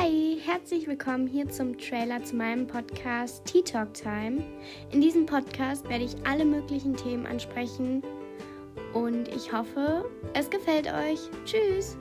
Hi, herzlich willkommen hier zum Trailer zu meinem Podcast Tea Talk Time. In diesem Podcast werde ich alle möglichen Themen ansprechen und ich hoffe, es gefällt euch. Tschüss!